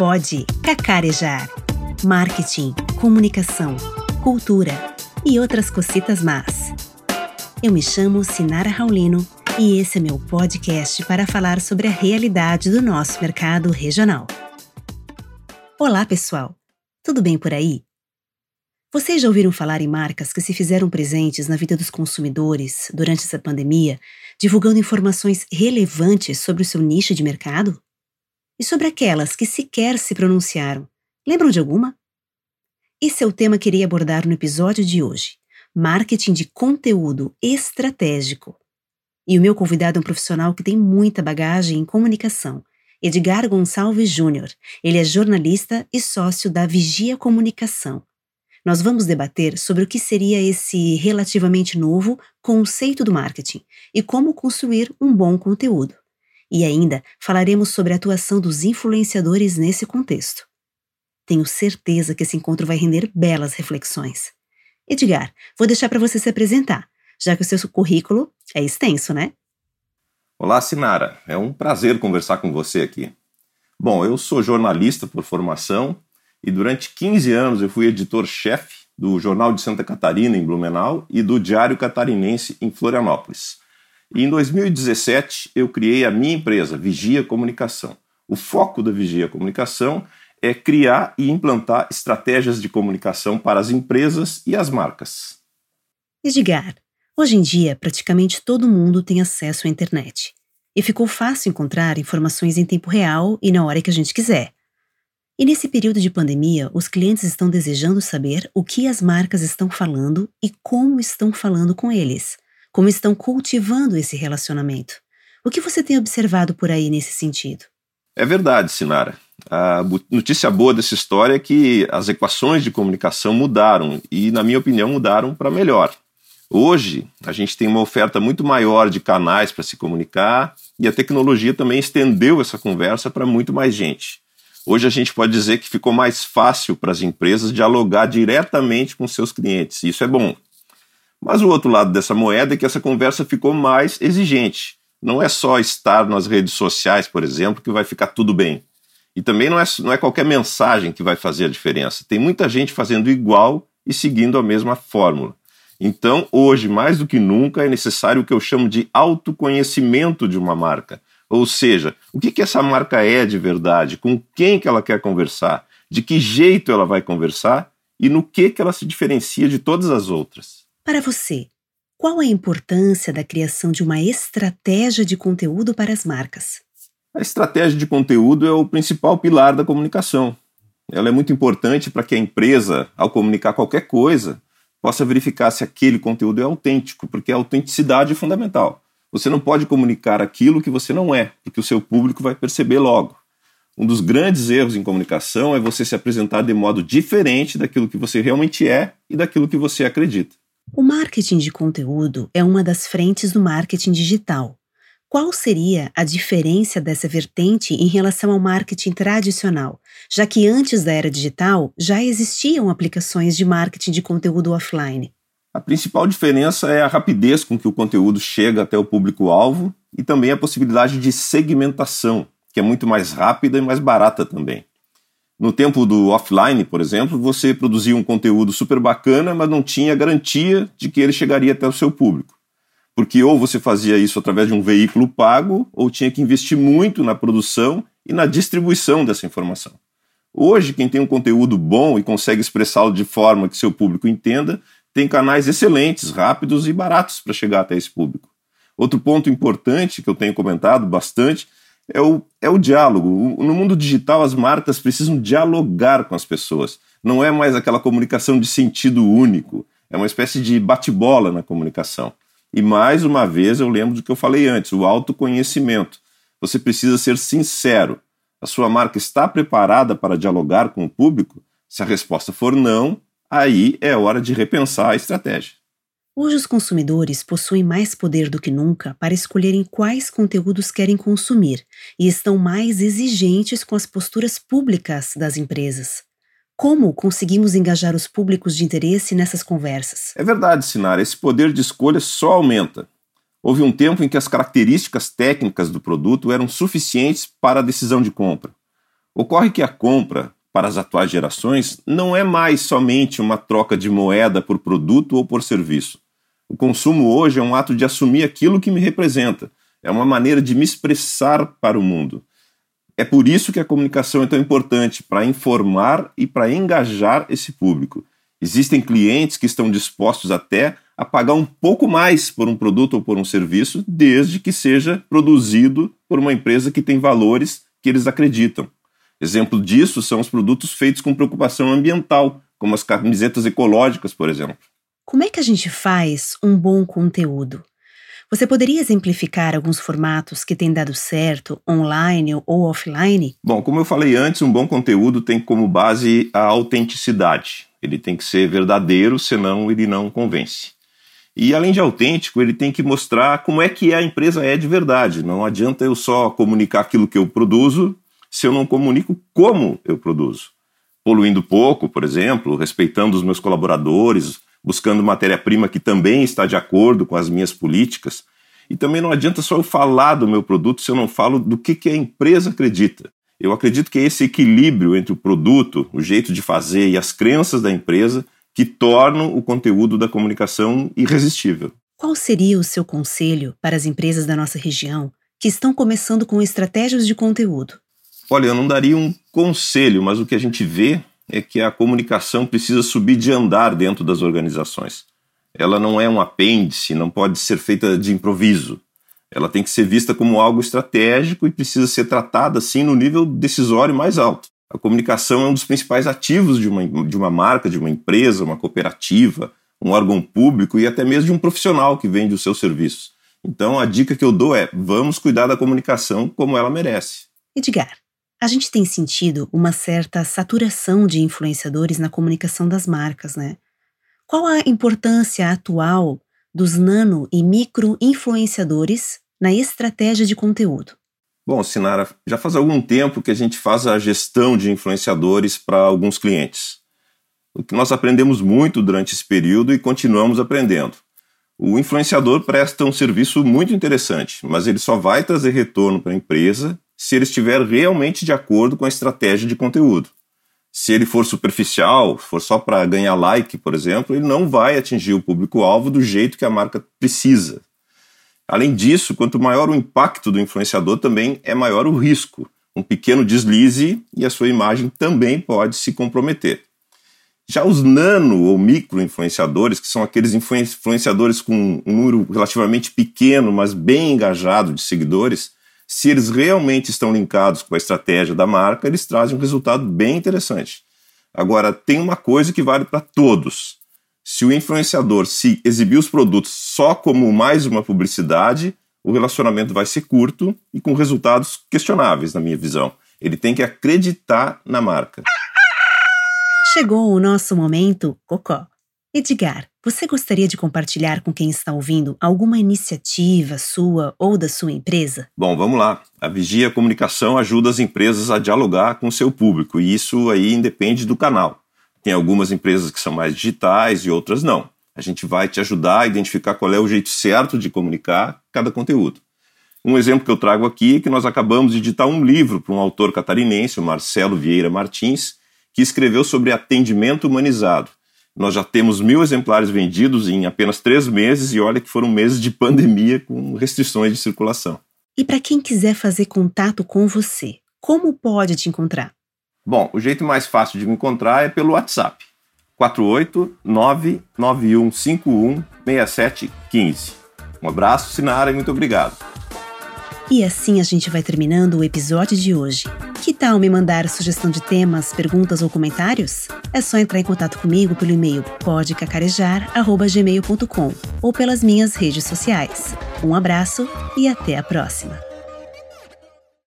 pode cacarejar. Marketing, comunicação, cultura e outras cocitas más. Eu me chamo Sinara Raulino e esse é meu podcast para falar sobre a realidade do nosso mercado regional. Olá, pessoal! Tudo bem por aí? Vocês já ouviram falar em marcas que se fizeram presentes na vida dos consumidores durante essa pandemia, divulgando informações relevantes sobre o seu nicho de mercado? E sobre aquelas que sequer se pronunciaram, lembram de alguma? Esse é o tema que irei abordar no episódio de hoje: marketing de conteúdo estratégico. E o meu convidado é um profissional que tem muita bagagem em comunicação, Edgar Gonçalves Júnior. Ele é jornalista e sócio da Vigia Comunicação nós vamos debater sobre o que seria esse relativamente novo conceito do marketing e como construir um bom conteúdo. E ainda falaremos sobre a atuação dos influenciadores nesse contexto. Tenho certeza que esse encontro vai render belas reflexões. Edgar, vou deixar para você se apresentar, já que o seu currículo é extenso, né? Olá, Sinara. É um prazer conversar com você aqui. Bom, eu sou jornalista por formação e durante 15 anos eu fui editor-chefe do Jornal de Santa Catarina, em Blumenau, e do Diário Catarinense, em Florianópolis. E em 2017 eu criei a minha empresa, Vigia Comunicação. O foco da Vigia Comunicação é criar e implantar estratégias de comunicação para as empresas e as marcas. Edgar, hoje em dia praticamente todo mundo tem acesso à internet. E ficou fácil encontrar informações em tempo real e na hora que a gente quiser. E nesse período de pandemia, os clientes estão desejando saber o que as marcas estão falando e como estão falando com eles, como estão cultivando esse relacionamento. O que você tem observado por aí nesse sentido? É verdade, Sinara. A notícia boa dessa história é que as equações de comunicação mudaram e, na minha opinião, mudaram para melhor. Hoje, a gente tem uma oferta muito maior de canais para se comunicar e a tecnologia também estendeu essa conversa para muito mais gente. Hoje a gente pode dizer que ficou mais fácil para as empresas dialogar diretamente com seus clientes. Isso é bom. Mas o outro lado dessa moeda é que essa conversa ficou mais exigente. Não é só estar nas redes sociais, por exemplo, que vai ficar tudo bem. E também não é, não é qualquer mensagem que vai fazer a diferença. Tem muita gente fazendo igual e seguindo a mesma fórmula. Então, hoje, mais do que nunca, é necessário o que eu chamo de autoconhecimento de uma marca. Ou seja, o que, que essa marca é de verdade, com quem que ela quer conversar, de que jeito ela vai conversar e no que, que ela se diferencia de todas as outras. Para você, qual a importância da criação de uma estratégia de conteúdo para as marcas? A estratégia de conteúdo é o principal pilar da comunicação. Ela é muito importante para que a empresa, ao comunicar qualquer coisa, possa verificar se aquele conteúdo é autêntico, porque a autenticidade é fundamental. Você não pode comunicar aquilo que você não é, porque o seu público vai perceber logo. Um dos grandes erros em comunicação é você se apresentar de modo diferente daquilo que você realmente é e daquilo que você acredita. O marketing de conteúdo é uma das frentes do marketing digital. Qual seria a diferença dessa vertente em relação ao marketing tradicional, já que antes da era digital já existiam aplicações de marketing de conteúdo offline? A principal diferença é a rapidez com que o conteúdo chega até o público-alvo e também a possibilidade de segmentação, que é muito mais rápida e mais barata também. No tempo do offline, por exemplo, você produzia um conteúdo super bacana, mas não tinha garantia de que ele chegaria até o seu público. Porque ou você fazia isso através de um veículo pago, ou tinha que investir muito na produção e na distribuição dessa informação. Hoje, quem tem um conteúdo bom e consegue expressá-lo de forma que seu público entenda, tem canais excelentes, rápidos e baratos para chegar até esse público. Outro ponto importante que eu tenho comentado bastante é o, é o diálogo. No mundo digital, as marcas precisam dialogar com as pessoas. Não é mais aquela comunicação de sentido único, é uma espécie de bate-bola na comunicação. E mais uma vez eu lembro do que eu falei antes: o autoconhecimento. Você precisa ser sincero. A sua marca está preparada para dialogar com o público? Se a resposta for não, aí é hora de repensar a estratégia. Hoje, os consumidores possuem mais poder do que nunca para escolherem quais conteúdos querem consumir e estão mais exigentes com as posturas públicas das empresas. Como conseguimos engajar os públicos de interesse nessas conversas? É verdade, Sinara, esse poder de escolha só aumenta. Houve um tempo em que as características técnicas do produto eram suficientes para a decisão de compra. Ocorre que a compra, para as atuais gerações, não é mais somente uma troca de moeda por produto ou por serviço. O consumo hoje é um ato de assumir aquilo que me representa, é uma maneira de me expressar para o mundo. É por isso que a comunicação é tão importante para informar e para engajar esse público. Existem clientes que estão dispostos até a pagar um pouco mais por um produto ou por um serviço, desde que seja produzido por uma empresa que tem valores que eles acreditam. Exemplo disso são os produtos feitos com preocupação ambiental, como as camisetas ecológicas, por exemplo. Como é que a gente faz um bom conteúdo? Você poderia exemplificar alguns formatos que têm dado certo, online ou offline? Bom, como eu falei antes, um bom conteúdo tem como base a autenticidade. Ele tem que ser verdadeiro, senão ele não convence. E além de autêntico, ele tem que mostrar como é que a empresa é de verdade. Não adianta eu só comunicar aquilo que eu produzo se eu não comunico como eu produzo. Poluindo pouco, por exemplo, respeitando os meus colaboradores, buscando matéria-prima que também está de acordo com as minhas políticas. E também não adianta só eu falar do meu produto se eu não falo do que, que a empresa acredita. Eu acredito que é esse equilíbrio entre o produto, o jeito de fazer e as crenças da empresa que tornam o conteúdo da comunicação irresistível. Qual seria o seu conselho para as empresas da nossa região que estão começando com estratégias de conteúdo? Olha, eu não daria um conselho, mas o que a gente vê é que a comunicação precisa subir de andar dentro das organizações. Ela não é um apêndice, não pode ser feita de improviso. Ela tem que ser vista como algo estratégico e precisa ser tratada assim no nível decisório mais alto. A comunicação é um dos principais ativos de uma, de uma marca, de uma empresa, uma cooperativa, um órgão público e até mesmo de um profissional que vende os seus serviços. Então a dica que eu dou é: vamos cuidar da comunicação como ela merece. Edgar, a gente tem sentido uma certa saturação de influenciadores na comunicação das marcas, né? Qual a importância atual dos nano e micro influenciadores na estratégia de conteúdo? Bom, Sinara, já faz algum tempo que a gente faz a gestão de influenciadores para alguns clientes. O que nós aprendemos muito durante esse período e continuamos aprendendo. O influenciador presta um serviço muito interessante, mas ele só vai trazer retorno para a empresa se ele estiver realmente de acordo com a estratégia de conteúdo. Se ele for superficial, for só para ganhar like, por exemplo, ele não vai atingir o público-alvo do jeito que a marca precisa. Além disso, quanto maior o impacto do influenciador, também é maior o risco. Um pequeno deslize e a sua imagem também pode se comprometer. Já os nano ou micro influenciadores, que são aqueles influenciadores com um número relativamente pequeno, mas bem engajado de seguidores, se eles realmente estão linkados com a estratégia da marca, eles trazem um resultado bem interessante. Agora, tem uma coisa que vale para todos. Se o influenciador se exibir os produtos só como mais uma publicidade, o relacionamento vai ser curto e com resultados questionáveis, na minha visão. Ele tem que acreditar na marca. Chegou o nosso momento, Cocó. Edgar, você gostaria de compartilhar com quem está ouvindo alguma iniciativa sua ou da sua empresa? Bom, vamos lá. A Vigia Comunicação ajuda as empresas a dialogar com seu público e isso aí independe do canal. Tem algumas empresas que são mais digitais e outras não. A gente vai te ajudar a identificar qual é o jeito certo de comunicar cada conteúdo. Um exemplo que eu trago aqui é que nós acabamos de editar um livro para um autor catarinense, o Marcelo Vieira Martins, que escreveu sobre atendimento humanizado. Nós já temos mil exemplares vendidos em apenas três meses e olha que foram meses de pandemia com restrições de circulação. E para quem quiser fazer contato com você, como pode te encontrar? Bom, o jeito mais fácil de me encontrar é pelo WhatsApp. 48991516715. Um abraço, Sinara, e muito obrigado. E assim a gente vai terminando o episódio de hoje. Tal me mandar sugestão de temas, perguntas ou comentários? É só entrar em contato comigo pelo e-mail podcacarejar.gmail.com ou pelas minhas redes sociais. Um abraço e até a próxima!